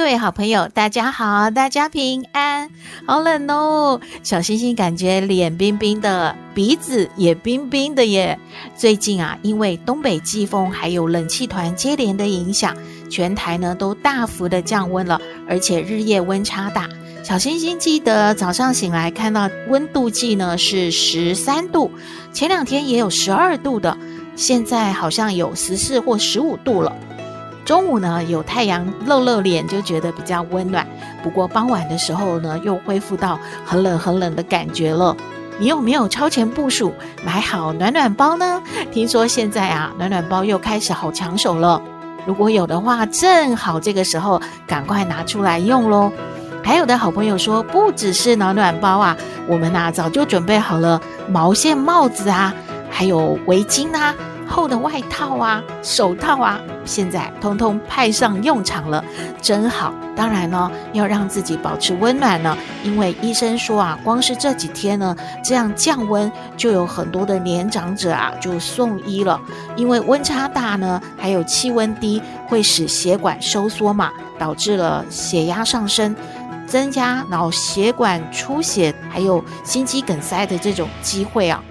各位好朋友，大家好，大家平安。好冷哦，小星星感觉脸冰冰的，鼻子也冰冰的耶。最近啊，因为东北季风还有冷气团接连的影响，全台呢都大幅的降温了，而且日夜温差大。小星星记得早上醒来看到温度计呢是十三度，前两天也有十二度的，现在好像有十四或十五度了。中午呢，有太阳露露脸，就觉得比较温暖。不过傍晚的时候呢，又恢复到很冷很冷的感觉了。你有没有超前部署买好暖暖包呢？听说现在啊，暖暖包又开始好抢手了。如果有的话，正好这个时候赶快拿出来用喽。还有的好朋友说，不只是暖暖包啊，我们呐早就准备好了毛线帽子啊，还有围巾啊。厚的外套啊，手套啊，现在通通派上用场了，真好。当然呢，要让自己保持温暖呢，因为医生说啊，光是这几天呢，这样降温，就有很多的年长者啊就送医了，因为温差大呢，还有气温低，会使血管收缩嘛，导致了血压上升，增加脑血管出血，还有心肌梗塞的这种机会啊，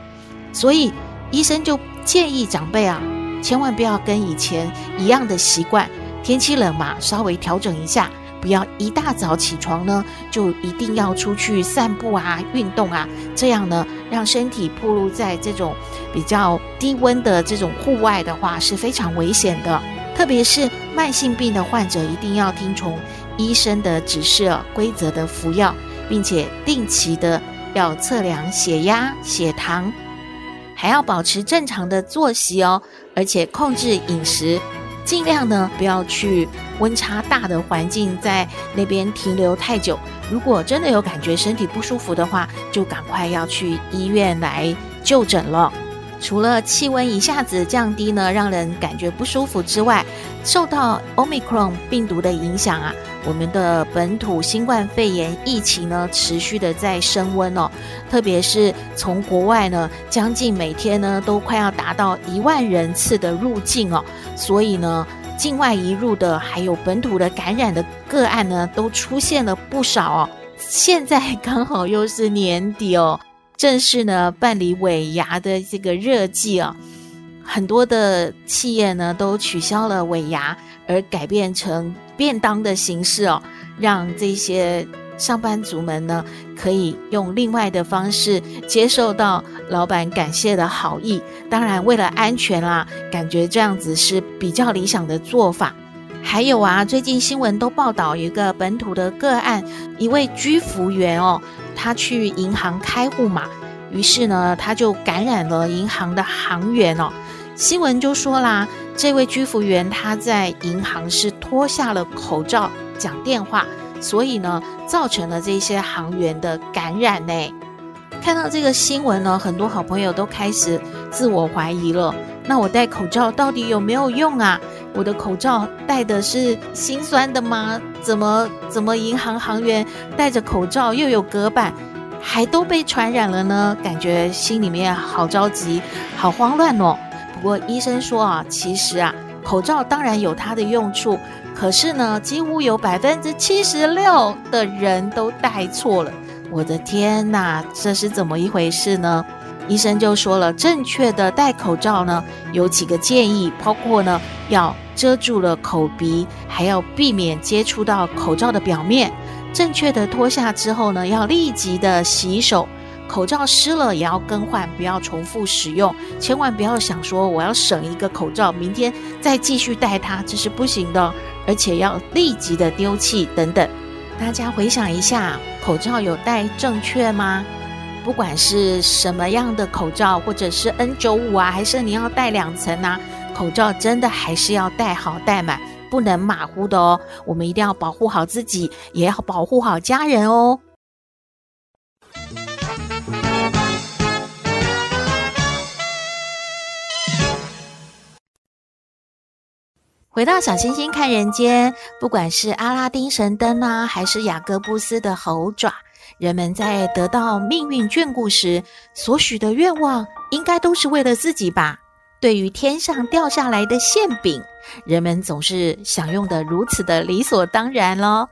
所以医生就。建议长辈啊，千万不要跟以前一样的习惯。天气冷嘛，稍微调整一下，不要一大早起床呢，就一定要出去散步啊、运动啊。这样呢，让身体暴露在这种比较低温的这种户外的话，是非常危险的。特别是慢性病的患者，一定要听从医生的指示，规则的服药，并且定期的要测量血压、血糖。还要保持正常的作息哦，而且控制饮食，尽量呢不要去温差大的环境，在那边停留太久。如果真的有感觉身体不舒服的话，就赶快要去医院来就诊了。除了气温一下子降低呢，让人感觉不舒服之外，受到 Omicron 病毒的影响啊，我们的本土新冠肺炎疫情呢，持续的在升温哦。特别是从国外呢，将近每天呢，都快要达到一万人次的入境哦。所以呢，境外移入的还有本土的感染的个案呢，都出现了不少哦。现在刚好又是年底哦。正是呢，办理尾牙的这个热季啊，很多的企业呢都取消了尾牙，而改变成便当的形式哦，让这些上班族们呢可以用另外的方式接受到老板感谢的好意。当然，为了安全啦，感觉这样子是比较理想的做法。还有啊，最近新闻都报道一个本土的个案，一位居服员哦。他去银行开户嘛，于是呢，他就感染了银行的行员哦。新闻就说啦，这位居服员他在银行是脱下了口罩讲电话，所以呢，造成了这些行员的感染呢。看到这个新闻呢，很多好朋友都开始自我怀疑了。那我戴口罩到底有没有用啊？我的口罩戴的是心酸的吗？怎么怎么银行行员戴着口罩又有隔板，还都被传染了呢？感觉心里面好着急，好慌乱哦。不过医生说啊，其实啊，口罩当然有它的用处，可是呢，几乎有百分之七十六的人都戴错了。我的天哪，这是怎么一回事呢？医生就说了，正确的戴口罩呢，有几个建议，包括呢，要遮住了口鼻，还要避免接触到口罩的表面。正确的脱下之后呢，要立即的洗手。口罩湿了也要更换，不要重复使用。千万不要想说我要省一个口罩，明天再继续戴它，这是不行的。而且要立即的丢弃等等。大家回想一下，口罩有戴正确吗？不管是什么样的口罩，或者是 N95 啊，还是你要戴两层啊，口罩真的还是要戴好戴满，不能马虎的哦。我们一定要保护好自己，也要保护好家人哦。回到小星星看人间，不管是阿拉丁神灯啊，还是雅各布斯的猴爪，人们在得到命运眷顾时所许的愿望，应该都是为了自己吧？对于天上掉下来的馅饼，人们总是享用得如此的理所当然咯，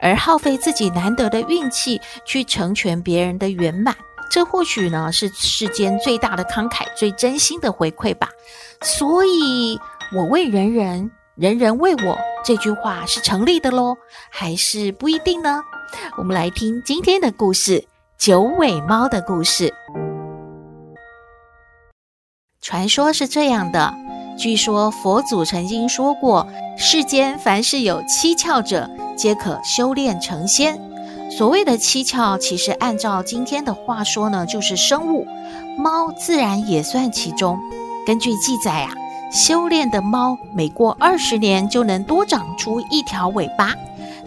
而耗费自己难得的运气去成全别人的圆满，这或许呢是世间最大的慷慨、最真心的回馈吧。所以，我为人人。人人为我这句话是成立的喽，还是不一定呢？我们来听今天的故事——九尾猫的故事。传说是这样的：据说佛祖曾经说过，世间凡是有七窍者，皆可修炼成仙。所谓的七窍，其实按照今天的话说呢，就是生物，猫自然也算其中。根据记载啊。修炼的猫每过二十年就能多长出一条尾巴，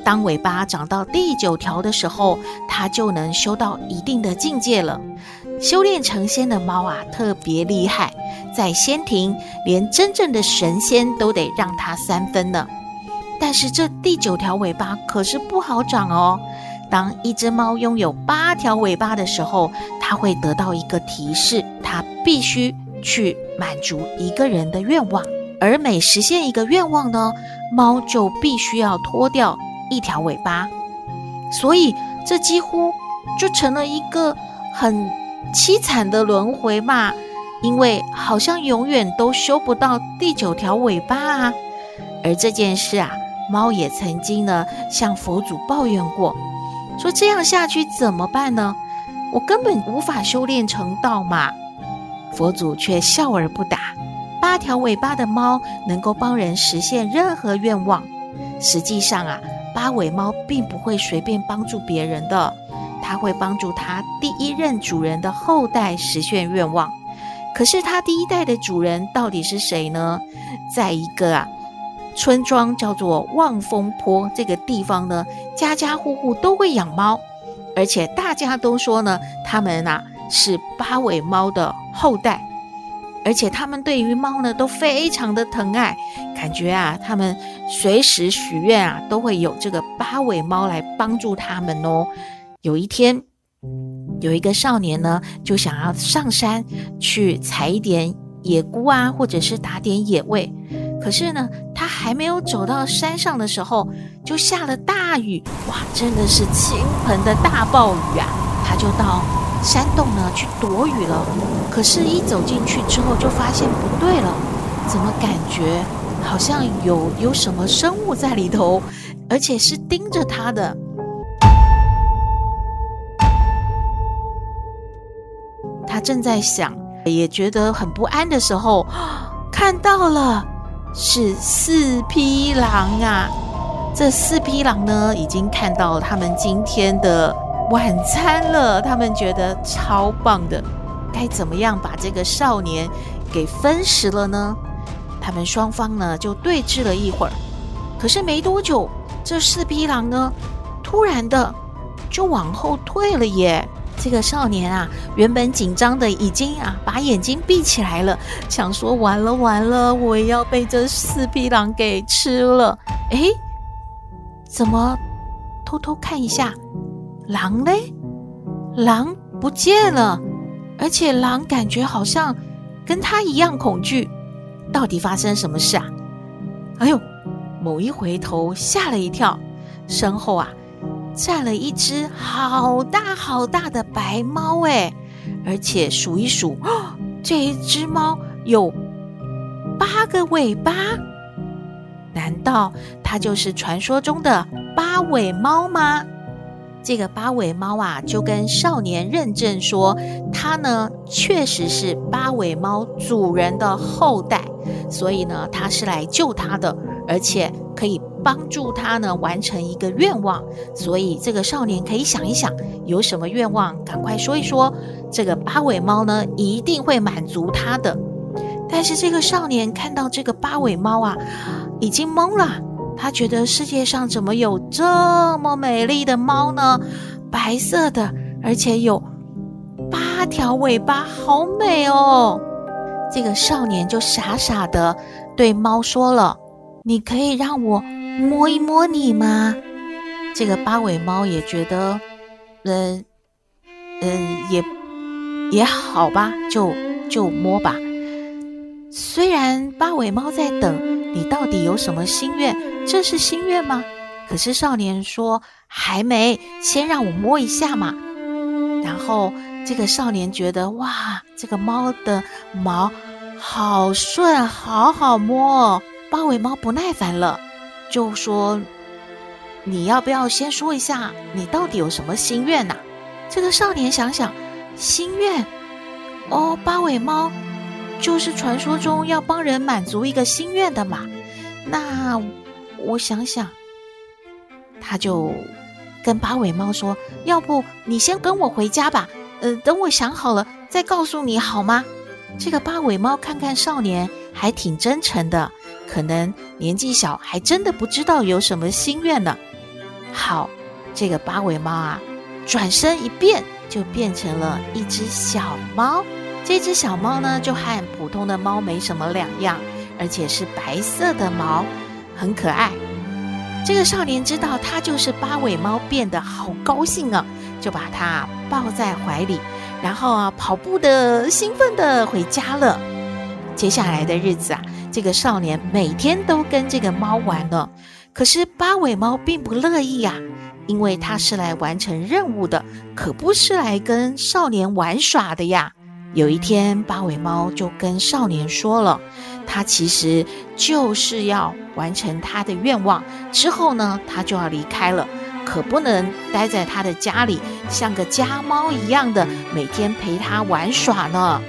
当尾巴长到第九条的时候，它就能修到一定的境界了。修炼成仙的猫啊，特别厉害，在仙庭连真正的神仙都得让它三分呢。但是这第九条尾巴可是不好长哦。当一只猫拥有八条尾巴的时候，它会得到一个提示，它必须。去满足一个人的愿望，而每实现一个愿望呢，猫就必须要脱掉一条尾巴，所以这几乎就成了一个很凄惨的轮回嘛，因为好像永远都修不到第九条尾巴啊。而这件事啊，猫也曾经呢向佛祖抱怨过，说这样下去怎么办呢？我根本无法修炼成道嘛。佛祖却笑而不答。八条尾巴的猫能够帮人实现任何愿望。实际上啊，八尾猫并不会随便帮助别人的，它会帮助它第一任主人的后代实现愿望。可是它第一代的主人到底是谁呢？在一个啊村庄叫做望风坡这个地方呢，家家户户都会养猫，而且大家都说呢，他们啊。是八尾猫的后代，而且他们对于猫呢都非常的疼爱，感觉啊，他们随时许愿啊，都会有这个八尾猫来帮助他们哦。有一天，有一个少年呢，就想要上山去采一点野菇啊，或者是打点野味，可是呢，他还没有走到山上的时候，就下了大雨，哇，真的是倾盆的大暴雨啊！他就到。山洞呢，去躲雨了。可是，一走进去之后，就发现不对了。怎么感觉好像有有什么生物在里头，而且是盯着他的。他正在想，也觉得很不安的时候，看到了是四匹狼啊！这四匹狼呢，已经看到他们今天的。晚餐了，他们觉得超棒的，该怎么样把这个少年给分食了呢？他们双方呢就对峙了一会儿，可是没多久，这四匹狼呢突然的就往后退了耶。这个少年啊，原本紧张的已经啊把眼睛闭起来了，想说完了完了，我要被这四匹狼给吃了。诶，怎么偷偷看一下？狼嘞？狼不见了，而且狼感觉好像跟他一样恐惧。到底发生什么事啊？哎呦，某一回头吓了一跳，身后啊站了一只好大好大的白猫哎，而且数一数，哦，这一只猫有八个尾巴。难道它就是传说中的八尾猫吗？这个八尾猫啊，就跟少年认证说，它呢确实是八尾猫主人的后代，所以呢，它是来救它的，而且可以帮助它呢完成一个愿望。所以这个少年可以想一想，有什么愿望，赶快说一说，这个八尾猫呢一定会满足他的。但是这个少年看到这个八尾猫啊，已经懵了，他觉得世界上怎么有这么美丽的猫呢？白色的，而且有八条尾巴，好美哦！这个少年就傻傻的对猫说了：“你可以让我摸一摸你吗？”这个八尾猫也觉得，嗯嗯，也也好吧，就就摸吧。虽然八尾猫在等，你到底有什么心愿？这是心愿吗？可是少年说还没，先让我摸一下嘛。然后这个少年觉得哇，这个猫的毛好顺，好好摸哦。八尾猫不耐烦了，就说：“你要不要先说一下，你到底有什么心愿呐？”这个少年想想，心愿哦，八尾猫。就是传说中要帮人满足一个心愿的嘛。那我想想，他就跟八尾猫说：“要不你先跟我回家吧，呃，等我想好了再告诉你好吗？”这个八尾猫看看少年还挺真诚的，可能年纪小，还真的不知道有什么心愿呢。好，这个八尾猫啊，转身一变，就变成了一只小猫。这只小猫呢，就和普通的猫没什么两样，而且是白色的毛，很可爱。这个少年知道它就是八尾猫变得，好高兴啊，就把它抱在怀里，然后啊，跑步的兴奋的回家了。接下来的日子啊，这个少年每天都跟这个猫玩呢。可是八尾猫并不乐意呀，因为它是来完成任务的，可不是来跟少年玩耍的呀。有一天，八尾猫就跟少年说了，他其实就是要完成他的愿望，之后呢，他就要离开了，可不能待在他的家里，像个家猫一样的每天陪他玩耍呢。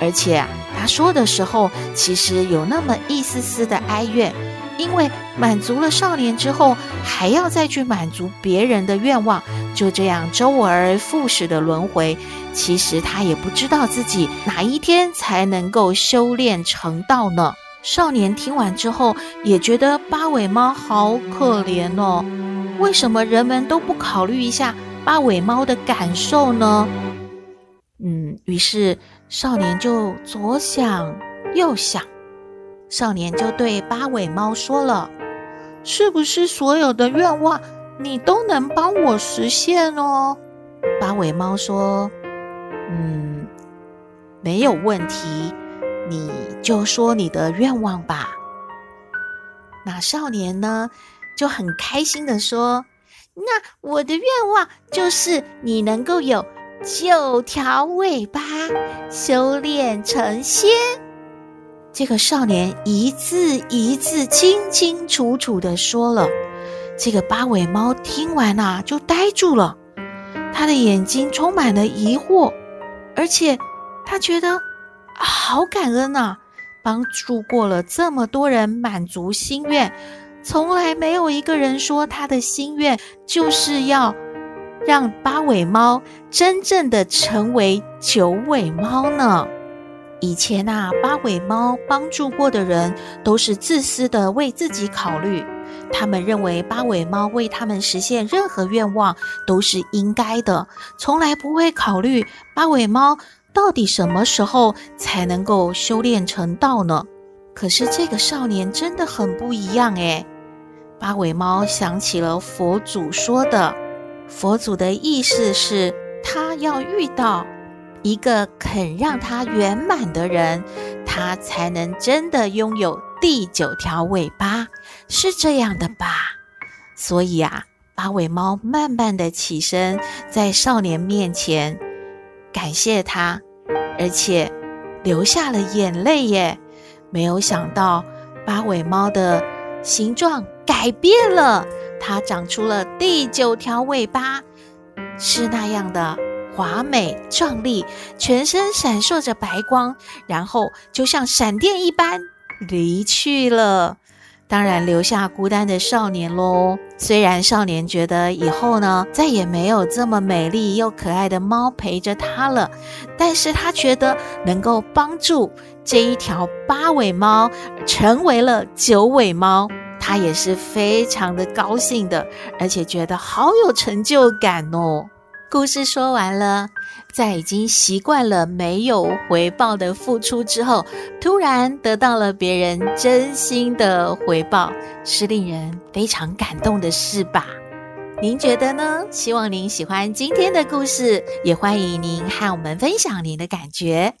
而且啊，他说的时候，其实有那么一丝丝的哀怨。因为满足了少年之后，还要再去满足别人的愿望，就这样周而复始的轮回。其实他也不知道自己哪一天才能够修炼成道呢。少年听完之后，也觉得八尾猫好可怜哦。为什么人们都不考虑一下八尾猫的感受呢？嗯，于是少年就左想右想。少年就对八尾猫说了：“是不是所有的愿望你都能帮我实现哦？”八尾猫说：“嗯，没有问题，你就说你的愿望吧。”那少年呢，就很开心的说：“那我的愿望就是你能够有九条尾巴，修炼成仙。”这个少年一字一字清清楚楚的说了，这个八尾猫听完啊，就呆住了，他的眼睛充满了疑惑，而且他觉得好感恩啊，帮助过了这么多人满足心愿，从来没有一个人说他的心愿就是要让八尾猫真正的成为九尾猫呢。以前啊，八尾猫帮助过的人都是自私的，为自己考虑。他们认为八尾猫为他们实现任何愿望都是应该的，从来不会考虑八尾猫到底什么时候才能够修炼成道呢？可是这个少年真的很不一样诶。八尾猫想起了佛祖说的，佛祖的意思是他要遇到。一个肯让他圆满的人，它才能真的拥有第九条尾巴，是这样的吧？所以啊，八尾猫慢慢的起身，在少年面前感谢他，而且流下了眼泪耶。没有想到，八尾猫的形状改变了，它长出了第九条尾巴，是那样的。华美壮丽，全身闪烁着白光，然后就像闪电一般离去了。当然，留下孤单的少年喽。虽然少年觉得以后呢，再也没有这么美丽又可爱的猫陪着他了，但是他觉得能够帮助这一条八尾猫成为了九尾猫，他也是非常的高兴的，而且觉得好有成就感哦。故事说完了，在已经习惯了没有回报的付出之后，突然得到了别人真心的回报，是令人非常感动的事吧？您觉得呢？希望您喜欢今天的故事，也欢迎您和我们分享您的感觉。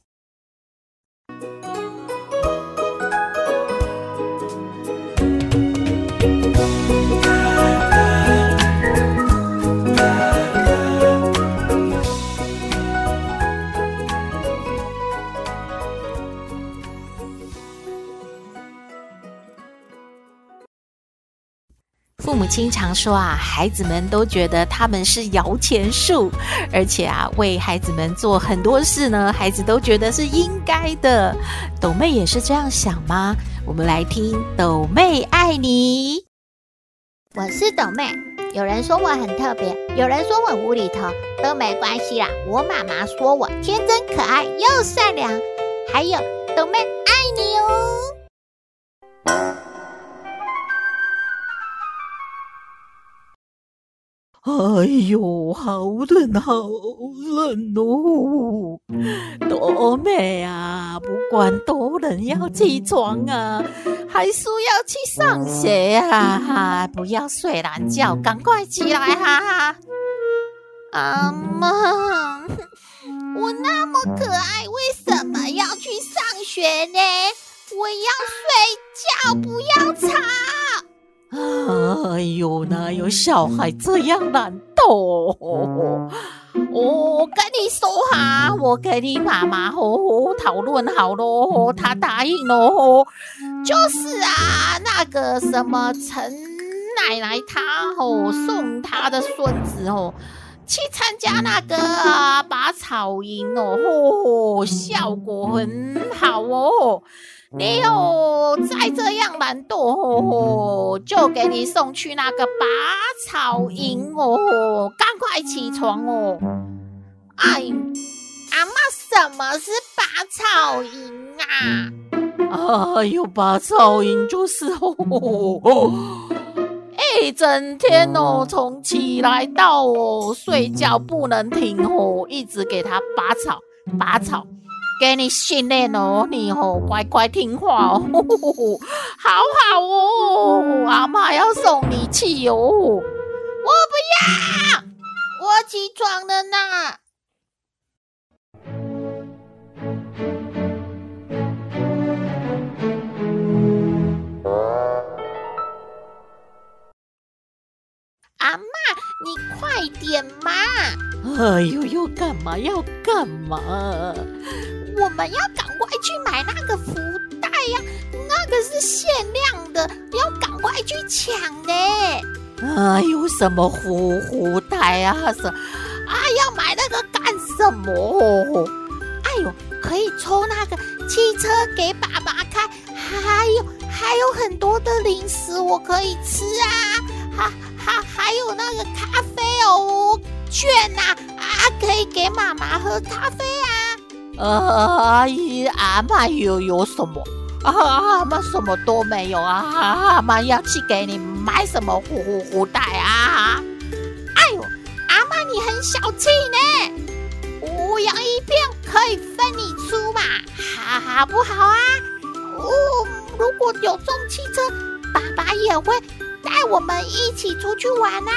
亲常说啊，孩子们都觉得他们是摇钱树，而且啊，为孩子们做很多事呢，孩子都觉得是应该的。斗妹也是这样想吗？我们来听斗妹爱你。我是斗妹，有人说我很特别，有人说我无厘头，都没关系啦。我妈妈说我天真可爱又善良，还有斗妹爱你哦。哎呦，好冷，好冷哦！多美啊，不管多冷，要起床啊，还是要去上学啊！不要睡懒觉，赶快起来哈哈！阿妈，我那么可爱，为什么要去上学呢？我要睡觉，不要吵。哎呦，哪有小孩这样懒惰？我跟你说哈，我跟你妈妈好好讨论好喽，她答应喽。就是啊，那个什么陈奶奶她哦送她的孙子哦去参加那个啊拔草营哦，效果很好哦。你有再这样懒惰，就给你送去那个拔草营哦！赶快起床哦！哎，阿妈，什么是拔草营啊？哎呦，拔草营就是哦，一整天哦，从起来到哦睡觉不能停哦，一直给他拔草，拔草。给你训练哦，你哦乖乖听话哦，好好哦，阿妈要送你去哦。我不要，我起床了呢。阿妈，你快点嘛！哎呦呦，干嘛要干嘛？我们要赶快去买那个福袋呀，那个是限量的，要赶快去抢呢。哎有，什么福福袋啊？什啊？要买那个干什么？哎呦，可以抽那个汽车给爸爸开，还有还有很多的零食我可以吃啊，还还还有那个咖啡哦券呐，啊可以给妈妈喝咖啡啊。阿姨，阿妈又有什么？啊，阿妈什么都没有啊！阿妈要去给你买什么福福福袋啊？哎呦，阿妈你很小气呢！我洋一片可以分你出嘛，好不好啊？哦，如果有重汽车，爸爸也会带我们一起出去玩啊！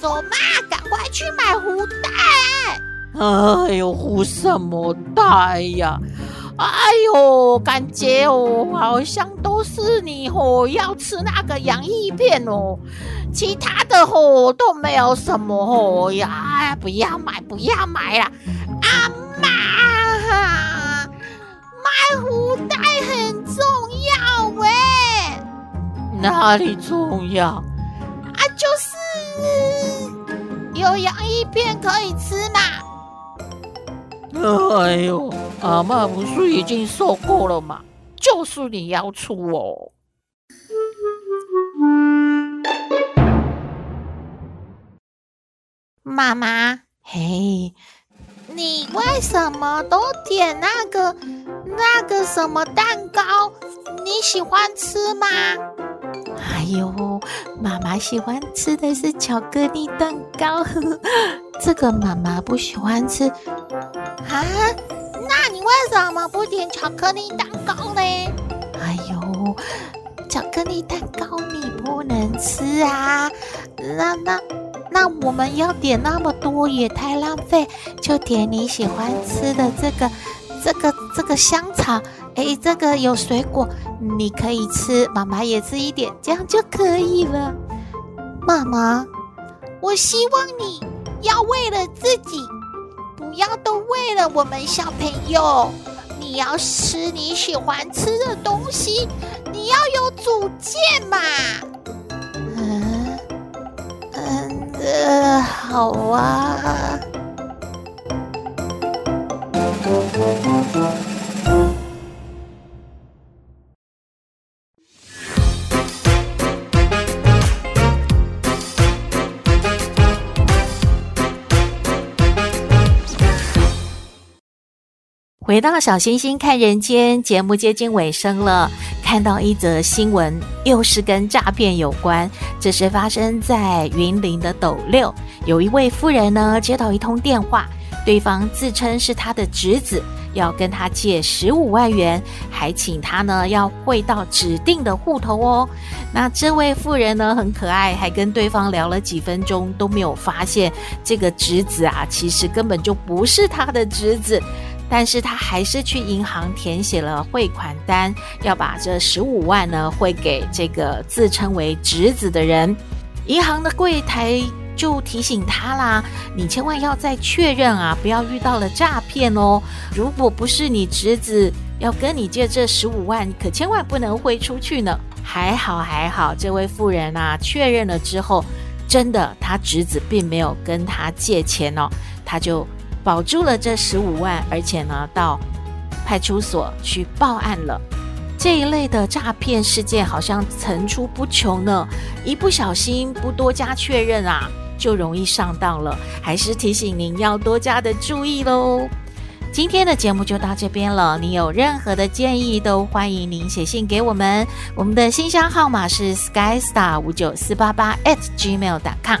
走嘛，赶快去买福袋。哎呦，福什么袋呀？哎呦，感觉哦，好像都是你哦，要吃那个洋芋片哦，其他的哦都没有什么哦呀，不要买，不要买了，阿妈，买福袋很重要喂，哪里重要？啊，就是有洋芋片可以吃嘛。哎呦，阿妈不是已经说过了吗？就是你要出哦。妈妈，嘿，你为什么都点那个那个什么蛋糕？你喜欢吃吗？哎呦，妈妈喜欢吃的是巧克力蛋糕，这个妈妈不喜欢吃啊？那你为什么不点巧克力蛋糕呢？哎呦，巧克力蛋糕你不能吃啊！那那那我们要点那么多也太浪费，就点你喜欢吃的这个这个这个香草。哎，这个有水果，你可以吃，妈妈也吃一点，这样就可以了。妈妈，我希望你要为了自己，不要都为了我们小朋友。你要吃你喜欢吃的东西，你要有主见嘛。嗯嗯，呃，好啊。回到小星星看人间节目接近尾声了，看到一则新闻，又是跟诈骗有关。这是发生在云林的斗六，有一位妇人呢接到一通电话，对方自称是他的侄子，要跟他借十五万元，还请他呢要汇到指定的户头哦。那这位妇人呢很可爱，还跟对方聊了几分钟，都没有发现这个侄子啊，其实根本就不是他的侄子。但是他还是去银行填写了汇款单，要把这十五万呢汇给这个自称为侄子的人。银行的柜台就提醒他啦：“你千万要再确认啊，不要遇到了诈骗哦。如果不是你侄子要跟你借这十五万，可千万不能汇出去呢。”还好还好，这位妇人啊确认了之后，真的他侄子并没有跟他借钱哦，他就。保住了这十五万，而且呢，到派出所去报案了。这一类的诈骗事件好像层出不穷呢，一不小心不多加确认啊，就容易上当了。还是提醒您要多加的注意喽。今天的节目就到这边了，你有任何的建议都欢迎您写信给我们，我们的信箱号码是 skystar 五九四八八 at gmail.com。